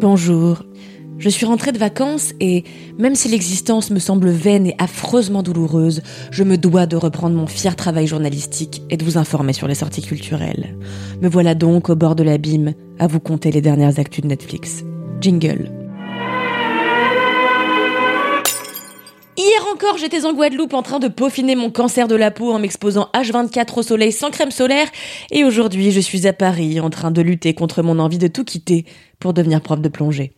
Bonjour. Je suis rentrée de vacances et, même si l'existence me semble vaine et affreusement douloureuse, je me dois de reprendre mon fier travail journalistique et de vous informer sur les sorties culturelles. Me voilà donc au bord de l'abîme à vous conter les dernières actus de Netflix. Jingle. Hier encore, j'étais en Guadeloupe en train de peaufiner mon cancer de la peau en m'exposant H24 au soleil sans crème solaire. Et aujourd'hui, je suis à Paris en train de lutter contre mon envie de tout quitter pour devenir prof de plongée.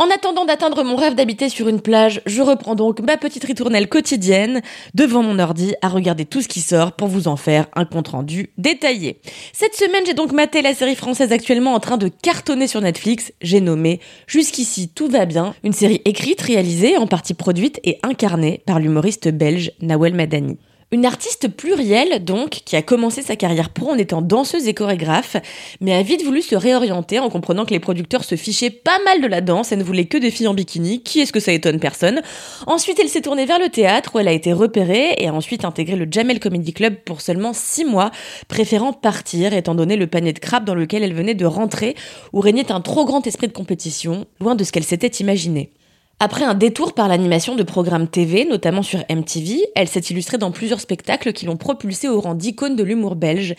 En attendant d'atteindre mon rêve d'habiter sur une plage, je reprends donc ma petite ritournelle quotidienne devant mon ordi à regarder tout ce qui sort pour vous en faire un compte rendu détaillé. Cette semaine, j'ai donc maté la série française actuellement en train de cartonner sur Netflix. J'ai nommé Jusqu'ici tout va bien, une série écrite, réalisée, en partie produite et incarnée par l'humoriste belge Nawel Madani. Une artiste plurielle, donc, qui a commencé sa carrière pro en étant danseuse et chorégraphe, mais a vite voulu se réorienter en comprenant que les producteurs se fichaient pas mal de la danse et ne voulaient que des filles en bikini. Qui est-ce que ça étonne personne? Ensuite, elle s'est tournée vers le théâtre où elle a été repérée et a ensuite intégré le Jamel Comedy Club pour seulement six mois, préférant partir étant donné le panier de crabes dans lequel elle venait de rentrer où régnait un trop grand esprit de compétition, loin de ce qu'elle s'était imaginé. Après un détour par l'animation de programmes TV, notamment sur MTV, elle s'est illustrée dans plusieurs spectacles qui l'ont propulsée au rang d'icône de l'humour belge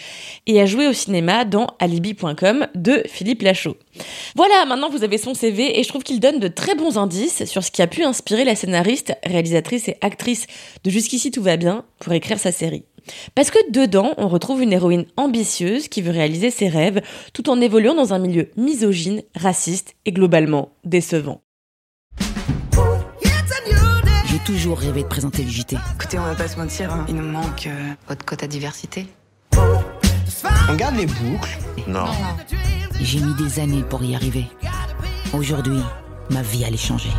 et a joué au cinéma dans Alibi.com de Philippe Lachaud. Voilà, maintenant vous avez son CV et je trouve qu'il donne de très bons indices sur ce qui a pu inspirer la scénariste, réalisatrice et actrice de Jusqu'ici tout va bien pour écrire sa série. Parce que dedans, on retrouve une héroïne ambitieuse qui veut réaliser ses rêves tout en évoluant dans un milieu misogyne, raciste et globalement décevant. J'ai toujours rêvé de présenter le JT. Écoutez, on va pas se mentir, hein. il nous manque euh, votre quota diversité. On garde les boucles. Non. J'ai mis des années pour y arriver. Aujourd'hui, ma vie allait changer.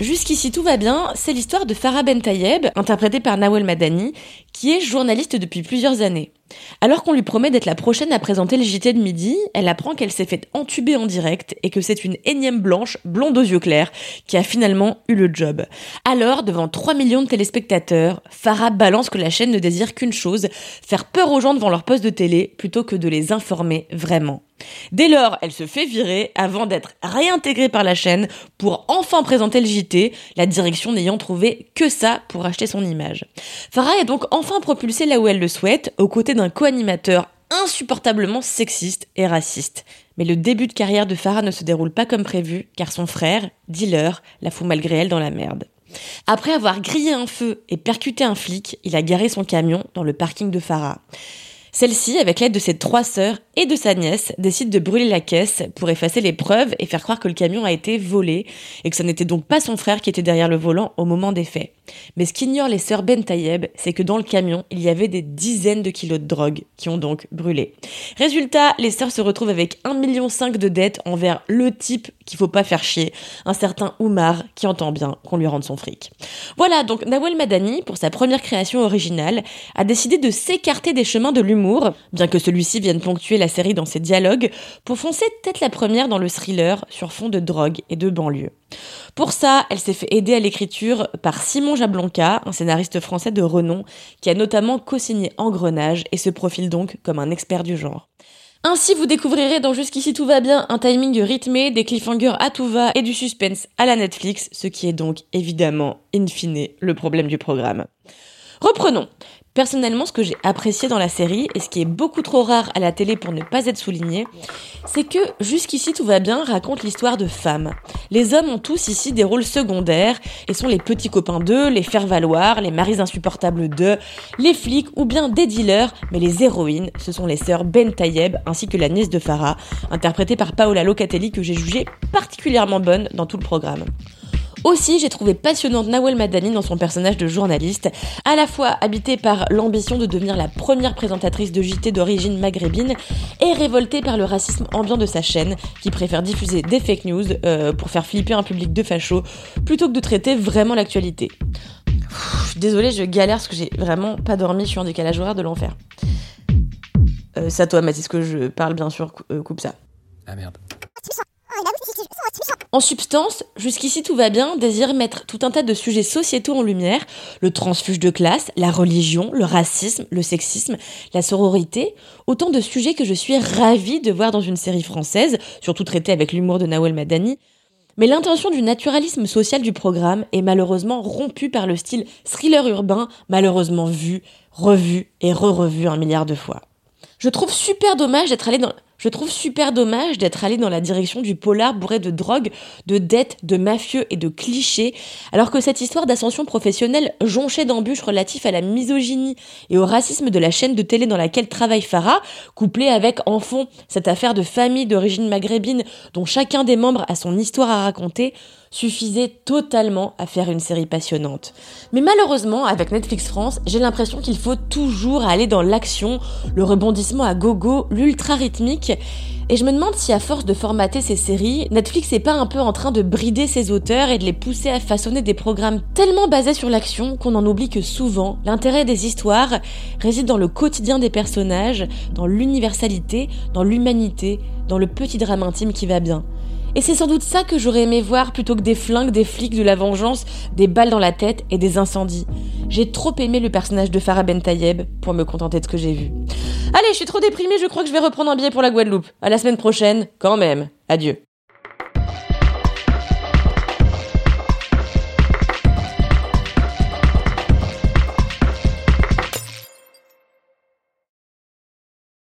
Jusqu'ici tout va bien, c'est l'histoire de Farah Bentayeb, interprétée par Nawel Madani, qui est journaliste depuis plusieurs années. Alors qu'on lui promet d'être la prochaine à présenter le JT de midi, elle apprend qu'elle s'est fait entuber en direct et que c'est une énième blanche, blonde aux yeux clairs, qui a finalement eu le job. Alors, devant 3 millions de téléspectateurs, Farah balance que la chaîne ne désire qu'une chose, faire peur aux gens devant leur poste de télé plutôt que de les informer vraiment. Dès lors, elle se fait virer avant d'être réintégrée par la chaîne pour enfin présenter le JT, la direction n'ayant trouvé que ça pour acheter son image. Farah est donc enfin propulsée là où elle le souhaite, aux côtés d'un co-animateur insupportablement sexiste et raciste. Mais le début de carrière de Farah ne se déroule pas comme prévu, car son frère, dealer, la fout malgré elle dans la merde. Après avoir grillé un feu et percuté un flic, il a garé son camion dans le parking de Farah. Celle-ci, avec l'aide de ses trois sœurs et de sa nièce, décide de brûler la caisse pour effacer les preuves et faire croire que le camion a été volé et que ce n'était donc pas son frère qui était derrière le volant au moment des faits. Mais ce qu'ignorent les sœurs Ben Tayeb, c'est que dans le camion, il y avait des dizaines de kilos de drogue qui ont donc brûlé. Résultat, les sœurs se retrouvent avec 1,5 million de dettes envers le type qu'il faut pas faire chier, un certain Oumar qui entend bien qu'on lui rende son fric. Voilà, donc Nawel Madani, pour sa première création originale, a décidé de s'écarter des chemins de l'humour bien que celui-ci vienne ponctuer la série dans ses dialogues, pour foncer tête la première dans le thriller sur fond de drogue et de banlieue. Pour ça, elle s'est fait aider à l'écriture par Simon Jablonka, un scénariste français de renom, qui a notamment co-signé Engrenage et se profile donc comme un expert du genre. Ainsi, vous découvrirez dans Jusqu'ici tout va bien un timing rythmé, des cliffhangers à tout va et du suspense à la Netflix, ce qui est donc évidemment, in fine, le problème du programme. Reprenons. Personnellement, ce que j'ai apprécié dans la série, et ce qui est beaucoup trop rare à la télé pour ne pas être souligné, c'est que Jusqu'ici tout va bien raconte l'histoire de femmes. Les hommes ont tous ici des rôles secondaires et sont les petits copains d'eux, les faire-valoir, les maris insupportables d'eux, les flics ou bien des dealers, mais les héroïnes, ce sont les sœurs Ben Tayeb ainsi que la nièce de Farah, interprétée par Paola Locatelli que j'ai jugée particulièrement bonne dans tout le programme. Aussi, j'ai trouvé passionnante Nawel Madani dans son personnage de journaliste, à la fois habitée par l'ambition de devenir la première présentatrice de JT d'origine maghrébine et révoltée par le racisme ambiant de sa chaîne, qui préfère diffuser des fake news euh, pour faire flipper un public de fachos plutôt que de traiter vraiment l'actualité. Désolée, je galère parce que j'ai vraiment pas dormi, je suis en décalage horaire de l'enfer. Euh, ça toi Mathis que je parle bien sûr, euh, coupe ça. Ah merde. En substance, jusqu'ici tout va bien, désire mettre tout un tas de sujets sociétaux en lumière, le transfuge de classe, la religion, le racisme, le sexisme, la sororité, autant de sujets que je suis ravie de voir dans une série française, surtout traitée avec l'humour de Nawel Madani. Mais l'intention du naturalisme social du programme est malheureusement rompue par le style thriller urbain, malheureusement vu, revu et re-revu un milliard de fois. Je trouve super dommage d'être allé dans je trouve super dommage d'être allé dans la direction du polar bourré de drogue, de dettes, de mafieux et de clichés, alors que cette histoire d'ascension professionnelle jonchée d'embûches relatifs à la misogynie et au racisme de la chaîne de télé dans laquelle travaille Farah, couplée avec en fond cette affaire de famille d'origine maghrébine dont chacun des membres a son histoire à raconter, suffisait totalement à faire une série passionnante. Mais malheureusement, avec Netflix France, j'ai l'impression qu'il faut toujours aller dans l'action, le rebondissement à gogo, l'ultra rythmique, et je me demande si à force de formater ces séries, Netflix est pas un peu en train de brider ses auteurs et de les pousser à façonner des programmes tellement basés sur l'action qu'on en oublie que souvent, l'intérêt des histoires réside dans le quotidien des personnages, dans l'universalité, dans l'humanité, dans le petit drame intime qui va bien. Et c'est sans doute ça que j'aurais aimé voir plutôt que des flingues, des flics, de la vengeance, des balles dans la tête et des incendies. J'ai trop aimé le personnage de Farah Ben Tayeb pour me contenter de ce que j'ai vu. Allez, je suis trop déprimée, je crois que je vais reprendre un billet pour la Guadeloupe. À la semaine prochaine, quand même. Adieu.